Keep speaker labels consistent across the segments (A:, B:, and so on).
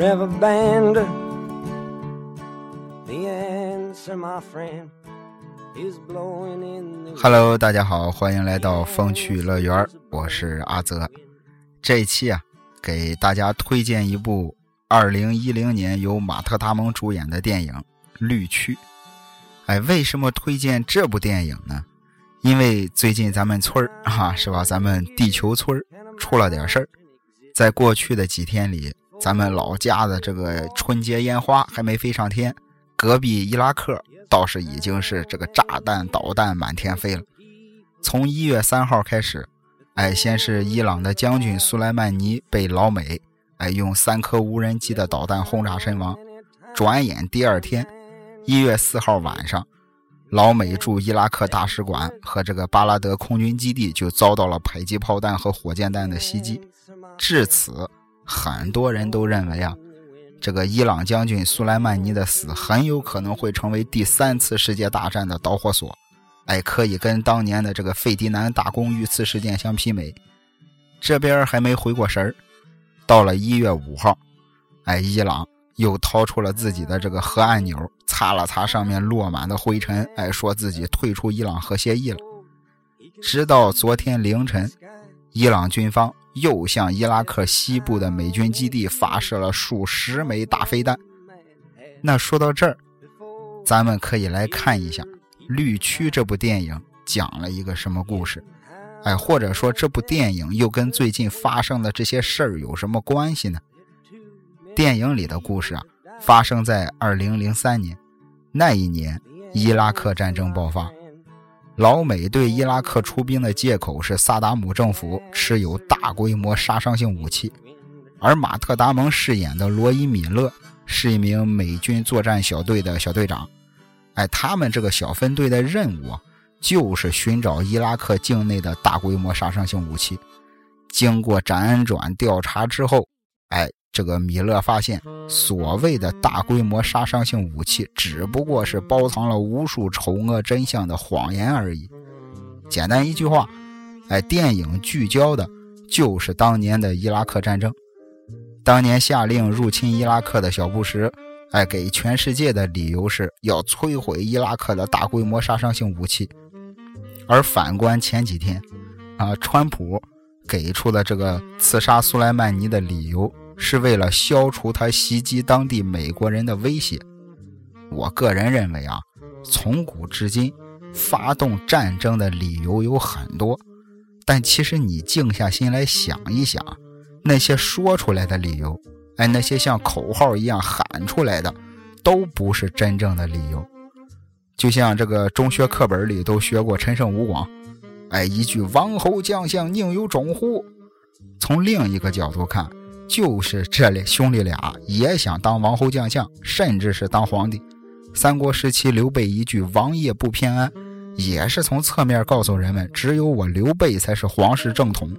A: never ban the
B: hello 大家好，欢迎来到风趣乐园，我是阿泽。这一期啊，给大家推荐一部2010年由马特·达蒙主演的电影《绿区》。哎，为什么推荐这部电影呢？因为最近咱们村儿啊，是吧？咱们地球村儿出了点事儿。在过去的几天里，咱们老家的这个春节烟花还没飞上天，隔壁伊拉克倒是已经是这个炸弹、导弹满天飞了。从一月三号开始，哎，先是伊朗的将军苏莱曼尼被老美哎用三颗无人机的导弹轰炸身亡。转眼第二天，一月四号晚上，老美驻伊拉克大使馆和这个巴拉德空军基地就遭到了迫击炮弹和火箭弹的袭击。至此，很多人都认为啊，这个伊朗将军苏莱曼尼的死很有可能会成为第三次世界大战的导火索，哎，可以跟当年的这个费迪南大公遇刺事件相媲美。这边还没回过神儿，到了一月五号，哎，伊朗又掏出了自己的这个核按钮，擦了擦上面落满的灰尘，哎，说自己退出伊朗核协议了。直到昨天凌晨，伊朗军方。又向伊拉克西部的美军基地发射了数十枚大飞弹。那说到这儿，咱们可以来看一下《绿区》这部电影讲了一个什么故事，哎，或者说这部电影又跟最近发生的这些事儿有什么关系呢？电影里的故事啊，发生在2003年，那一年伊拉克战争爆发。老美对伊拉克出兵的借口是萨达姆政府持有大规模杀伤性武器，而马特·达蒙饰演的罗伊·米勒是一名美军作战小队的小队长。哎，他们这个小分队的任务就是寻找伊拉克境内的大规模杀伤性武器。经过辗转调查之后，哎。这个米勒发现，所谓的大规模杀伤性武器只不过是包藏了无数丑恶真相的谎言而已。简单一句话，哎，电影聚焦的就是当年的伊拉克战争。当年下令入侵伊拉克的小布什，哎，给全世界的理由是要摧毁伊拉克的大规模杀伤性武器。而反观前几天，啊，川普给出的这个刺杀苏莱曼尼的理由。是为了消除他袭击当地美国人的威胁。我个人认为啊，从古至今，发动战争的理由有很多，但其实你静下心来想一想，那些说出来的理由，哎，那些像口号一样喊出来的，都不是真正的理由。就像这个中学课本里都学过陈胜吴广，哎，一句“王侯将相宁有种乎”。从另一个角度看。就是这里兄弟俩也想当王侯将相，甚至是当皇帝。三国时期，刘备一句“王爷不偏安”，也是从侧面告诉人们，只有我刘备才是皇室正统。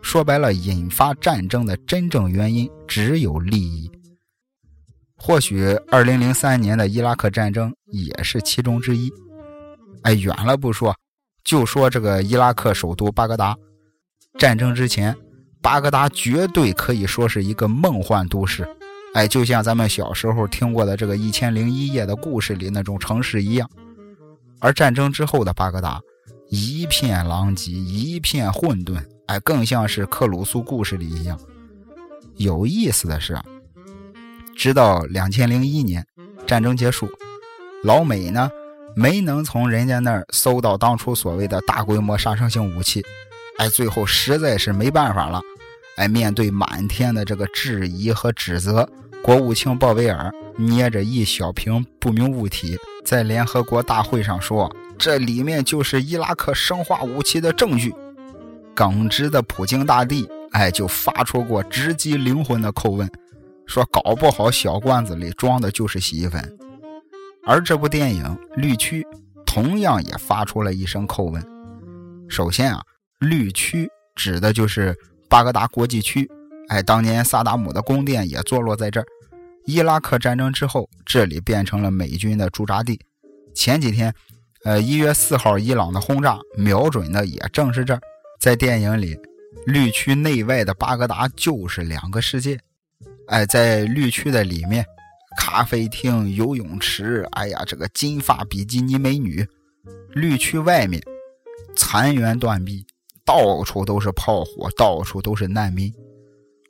B: 说白了，引发战争的真正原因只有利益。或许2003年的伊拉克战争也是其中之一。哎，远了不说，就说这个伊拉克首都巴格达，战争之前。巴格达绝对可以说是一个梦幻都市，哎，就像咱们小时候听过的这个《一千零一夜》的故事里那种城市一样。而战争之后的巴格达，一片狼藉，一片混沌，哎，更像是克鲁苏故事里一样。有意思的是，直到两千零一年战争结束，老美呢没能从人家那儿搜到当初所谓的大规模杀伤性武器。哎，最后实在是没办法了。哎，面对满天的这个质疑和指责，国务卿鲍威尔捏着一小瓶不明物体，在联合国大会上说：“这里面就是伊拉克生化武器的证据。”耿直的普京大帝，哎，就发出过直击灵魂的叩问，说搞不好小罐子里装的就是洗衣粉。而这部电影《绿区》同样也发出了一声叩问。首先啊，绿区指的就是巴格达国际区，哎，当年萨达姆的宫殿也坐落在这儿。伊拉克战争之后，这里变成了美军的驻扎地。前几天，呃，一月四号，伊朗的轰炸瞄准的也正是这儿。在电影里，绿区内外的巴格达就是两个世界。哎，在绿区的里面，咖啡厅、游泳池，哎呀，这个金发比基尼美女；绿区外面，残垣断壁，到处都是炮火，到处都是难民。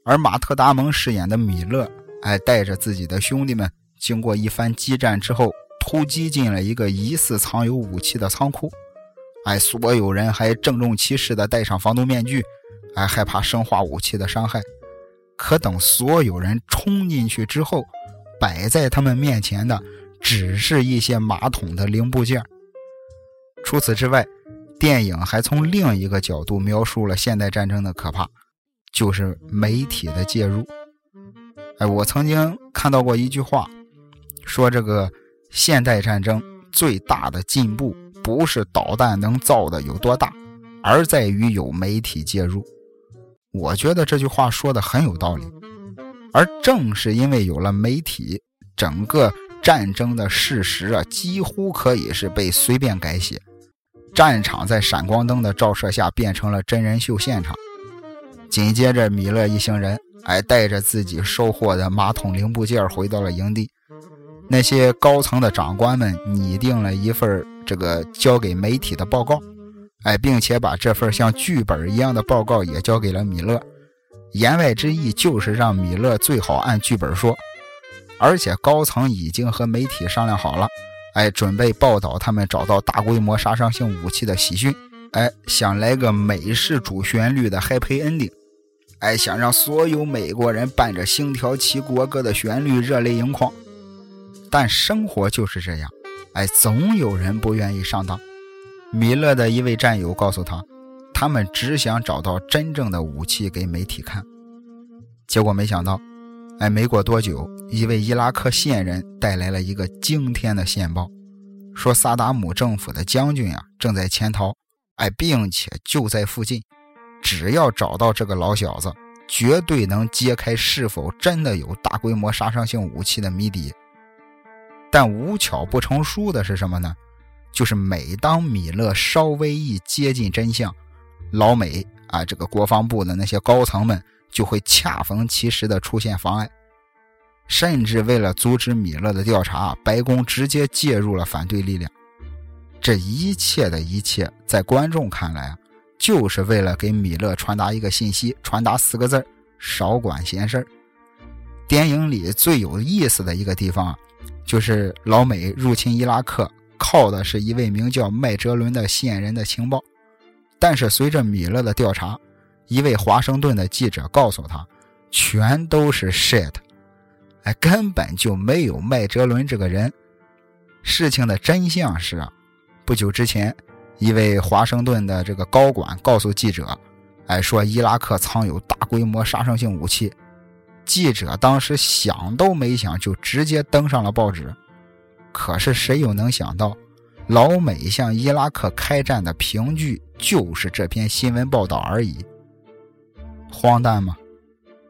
B: 而马特·达蒙饰演的米勒。哎，带着自己的兄弟们，经过一番激战之后，突击进了一个疑似藏有武器的仓库。哎，所有人还郑重其事地戴上防毒面具，哎，害怕生化武器的伤害。可等所有人冲进去之后，摆在他们面前的只是一些马桶的零部件。除此之外，电影还从另一个角度描述了现代战争的可怕，就是媒体的介入。哎，我曾经看到过一句话，说这个现代战争最大的进步不是导弹能造的有多大，而在于有媒体介入。我觉得这句话说的很有道理。而正是因为有了媒体，整个战争的事实啊，几乎可以是被随便改写。战场在闪光灯的照射下变成了真人秀现场。紧接着，米勒一行人。还带着自己收获的马桶零部件回到了营地。那些高层的长官们拟定了一份这个交给媒体的报告，哎，并且把这份像剧本一样的报告也交给了米勒。言外之意就是让米勒最好按剧本说。而且高层已经和媒体商量好了，哎，准备报道他们找到大规模杀伤性武器的喜讯，哎，想来个美式主旋律的 Happy Ending。哎，想让所有美国人伴着《星条旗国歌》的旋律热泪盈眶，但生活就是这样，哎，总有人不愿意上当。米勒的一位战友告诉他，他们只想找到真正的武器给媒体看。结果没想到，哎，没过多久，一位伊拉克线人带来了一个惊天的线报，说萨达姆政府的将军啊正在潜逃，哎，并且就在附近。只要找到这个老小子，绝对能揭开是否真的有大规模杀伤性武器的谜底。但无巧不成书的是什么呢？就是每当米勒稍微一接近真相，老美啊，这个国防部的那些高层们就会恰逢其时的出现妨碍，甚至为了阻止米勒的调查，白宫直接介入了反对力量。这一切的一切，在观众看来啊。就是为了给米勒传达一个信息，传达四个字少管闲事电影里最有意思的一个地方啊，就是老美入侵伊拉克靠的是一位名叫麦哲伦的线人的情报，但是随着米勒的调查，一位华盛顿的记者告诉他，全都是 shit，哎，根本就没有麦哲伦这个人。事情的真相是，不久之前。一位华盛顿的这个高管告诉记者：“哎，说伊拉克藏有大规模杀伤性武器。”记者当时想都没想，就直接登上了报纸。可是谁又能想到，老美向伊拉克开战的凭据就是这篇新闻报道而已。荒诞吗？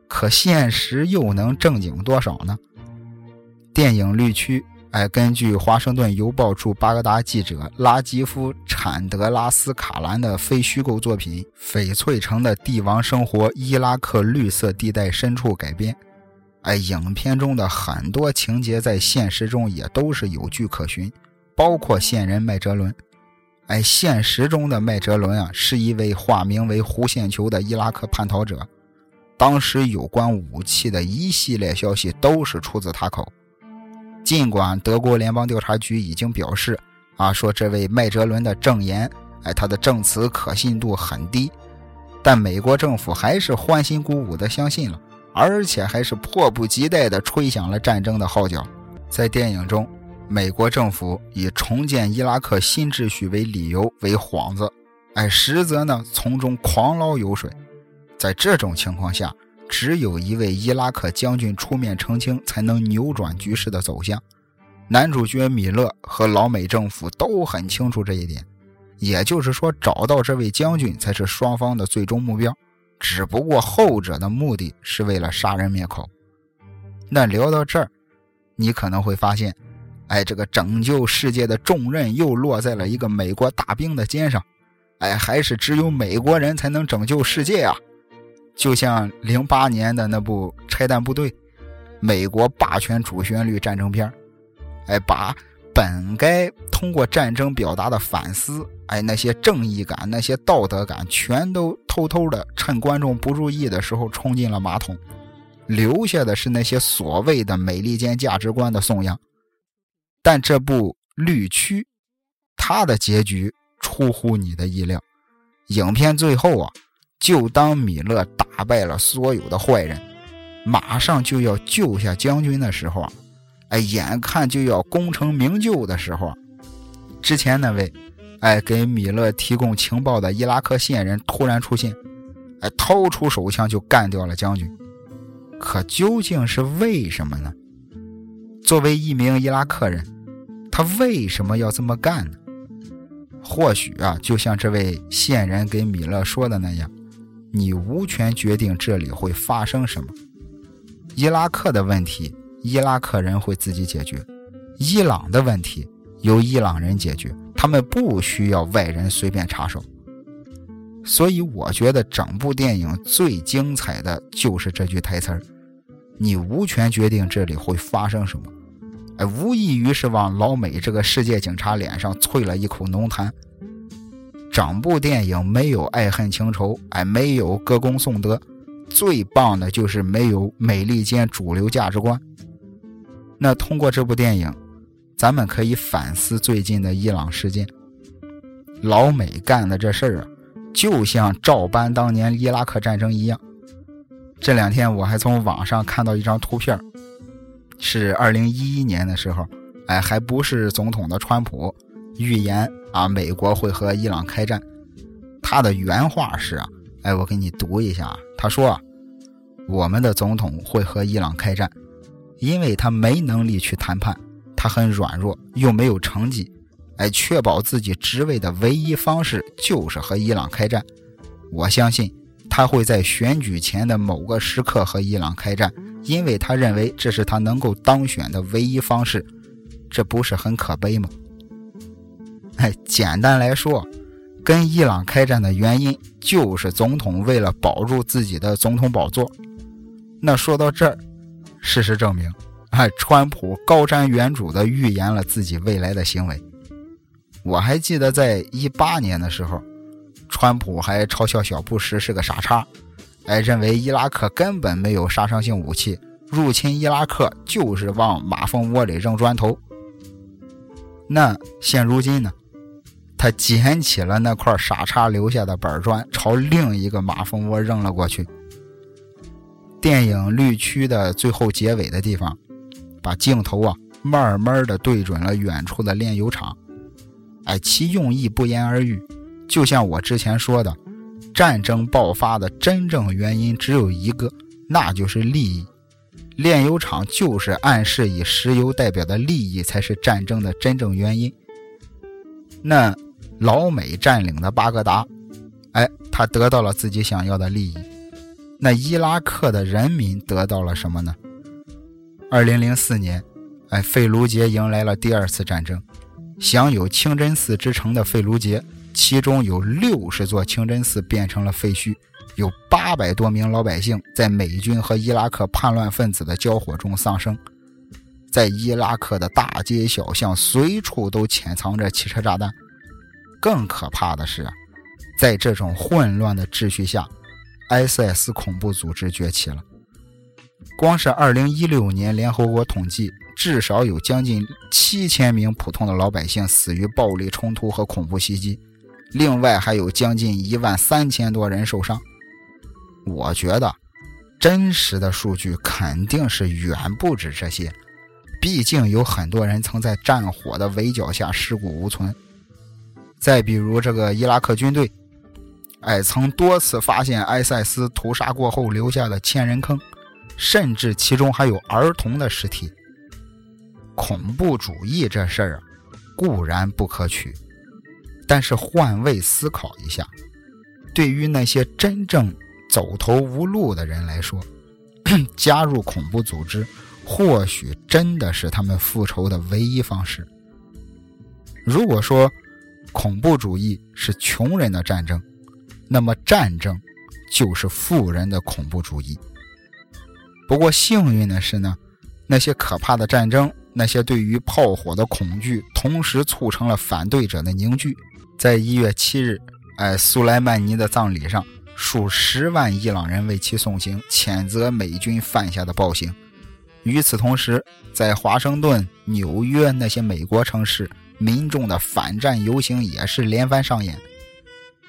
B: 可现实又能正经多少呢？电影《绿区》。哎，根据《华盛顿邮报》驻巴格达记者拉吉夫·产德拉斯卡兰的非虚构作品《翡翠城的帝王生活：伊拉克绿色地带深处》改编。哎，影片中的很多情节在现实中也都是有据可循，包括线人麦哲伦。哎，现实中的麦哲伦啊，是一位化名为胡线球的伊拉克叛逃者。当时有关武器的一系列消息都是出自他口。尽管德国联邦调查局已经表示，啊，说这位麦哲伦的证言，哎，他的证词可信度很低，但美国政府还是欢欣鼓舞地相信了，而且还是迫不及待地吹响了战争的号角。在电影中，美国政府以重建伊拉克新秩序为理由为幌子，哎，实则呢从中狂捞油水。在这种情况下，只有一位伊拉克将军出面澄清，才能扭转局势的走向。男主角米勒和老美政府都很清楚这一点，也就是说，找到这位将军才是双方的最终目标。只不过后者的目的是为了杀人灭口。那聊到这儿，你可能会发现，哎，这个拯救世界的重任又落在了一个美国大兵的肩上。哎，还是只有美国人才能拯救世界啊！就像零八年的那部《拆弹部队》，美国霸权主旋律战争片哎，把本该通过战争表达的反思，哎，那些正义感、那些道德感，全都偷偷的趁观众不注意的时候冲进了马桶，留下的是那些所谓的美利坚价值观的颂扬。但这部《绿区》，它的结局出乎你的意料。影片最后啊，就当米勒打败了所有的坏人，马上就要救下将军的时候啊。哎，眼看就要功成名就的时候啊，之前那位，哎，给米勒提供情报的伊拉克线人突然出现，哎，掏出手枪就干掉了将军。可究竟是为什么呢？作为一名伊拉克人，他为什么要这么干呢？或许啊，就像这位线人给米勒说的那样，你无权决定这里会发生什么。伊拉克的问题。伊拉克人会自己解决，伊朗的问题由伊朗人解决，他们不需要外人随便插手。所以我觉得整部电影最精彩的就是这句台词儿：“你无权决定这里会发生什么。”哎，无异于是往老美这个世界警察脸上啐了一口浓痰。整部电影没有爱恨情仇，哎，没有歌功颂德，最棒的就是没有美利坚主流价值观。那通过这部电影，咱们可以反思最近的伊朗事件。老美干的这事儿啊，就像照搬当年伊拉克战争一样。这两天我还从网上看到一张图片，是二零一一年的时候，哎，还不是总统的川普预言啊，美国会和伊朗开战。他的原话是啊，哎，我给你读一下，他说啊，我们的总统会和伊朗开战。因为他没能力去谈判，他很软弱，又没有成绩，哎，确保自己职位的唯一方式就是和伊朗开战。我相信他会在选举前的某个时刻和伊朗开战，因为他认为这是他能够当选的唯一方式。这不是很可悲吗？哎，简单来说，跟伊朗开战的原因就是总统为了保住自己的总统宝座。那说到这儿。事实证明，哎，川普高瞻远瞩地预言了自己未来的行为。我还记得在一八年的时候，川普还嘲笑小布什是个傻叉，哎，认为伊拉克根本没有杀伤性武器，入侵伊拉克就是往马蜂窝里扔砖头。那现如今呢，他捡起了那块傻叉留下的板砖，朝另一个马蜂窝扔了过去。电影《绿区》的最后结尾的地方，把镜头啊慢慢的对准了远处的炼油厂。哎，其用意不言而喻。就像我之前说的，战争爆发的真正原因只有一个，那就是利益。炼油厂就是暗示以石油代表的利益才是战争的真正原因。那老美占领的巴格达，哎，他得到了自己想要的利益。那伊拉克的人民得到了什么呢？二零零四年，哎，费卢杰迎来了第二次战争，享有清真寺之称的费卢杰，其中有六十座清真寺变成了废墟，有八百多名老百姓在美军和伊拉克叛乱分子的交火中丧生，在伊拉克的大街小巷，随处都潜藏着汽车炸弹。更可怕的是，在这种混乱的秩序下。ISIS 恐怖组织崛起了。光是2016年，联合国统计，至少有将近7000名普通的老百姓死于暴力冲突和恐怖袭击，另外还有将近1万三千多人受伤。我觉得，真实的数据肯定是远不止这些，毕竟有很多人曾在战火的围剿下尸骨无存。再比如这个伊拉克军队。哎，曾多次发现埃塞斯屠杀过后留下的千人坑，甚至其中还有儿童的尸体。恐怖主义这事儿固然不可取，但是换位思考一下，对于那些真正走投无路的人来说，加入恐怖组织或许真的是他们复仇的唯一方式。如果说恐怖主义是穷人的战争，那么战争就是富人的恐怖主义。不过幸运的是呢，那些可怕的战争，那些对于炮火的恐惧，同时促成了反对者的凝聚。在一月七日，哎，苏莱曼尼的葬礼上，数十万伊朗人为其送行，谴责美军犯下的暴行。与此同时，在华盛顿、纽约那些美国城市，民众的反战游行也是连番上演。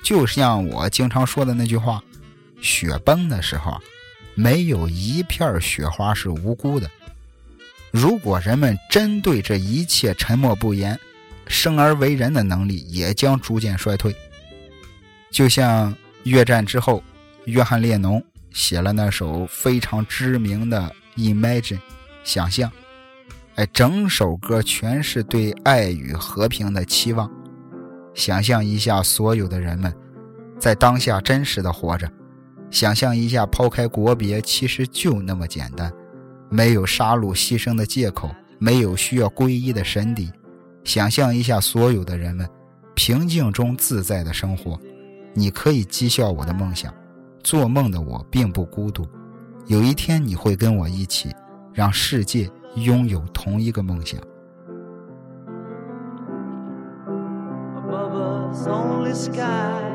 B: 就像我经常说的那句话：“雪崩的时候，没有一片雪花是无辜的。如果人们针对这一切沉默不言，生而为人的能力也将逐渐衰退。就像越战之后，约翰列侬写了那首非常知名的《Imagine》，想象，哎，整首歌全是对爱与和平的期望。”想象一下，所有的人们在当下真实的活着。想象一下，抛开国别，其实就那么简单，没有杀戮牺牲的借口，没有需要皈依的神邸。想象一下，所有的人们平静中自在的生活。你可以讥笑我的梦想，做梦的我并不孤独。有一天，你会跟我一起，让世界拥有同一个梦想。
A: lonely sky.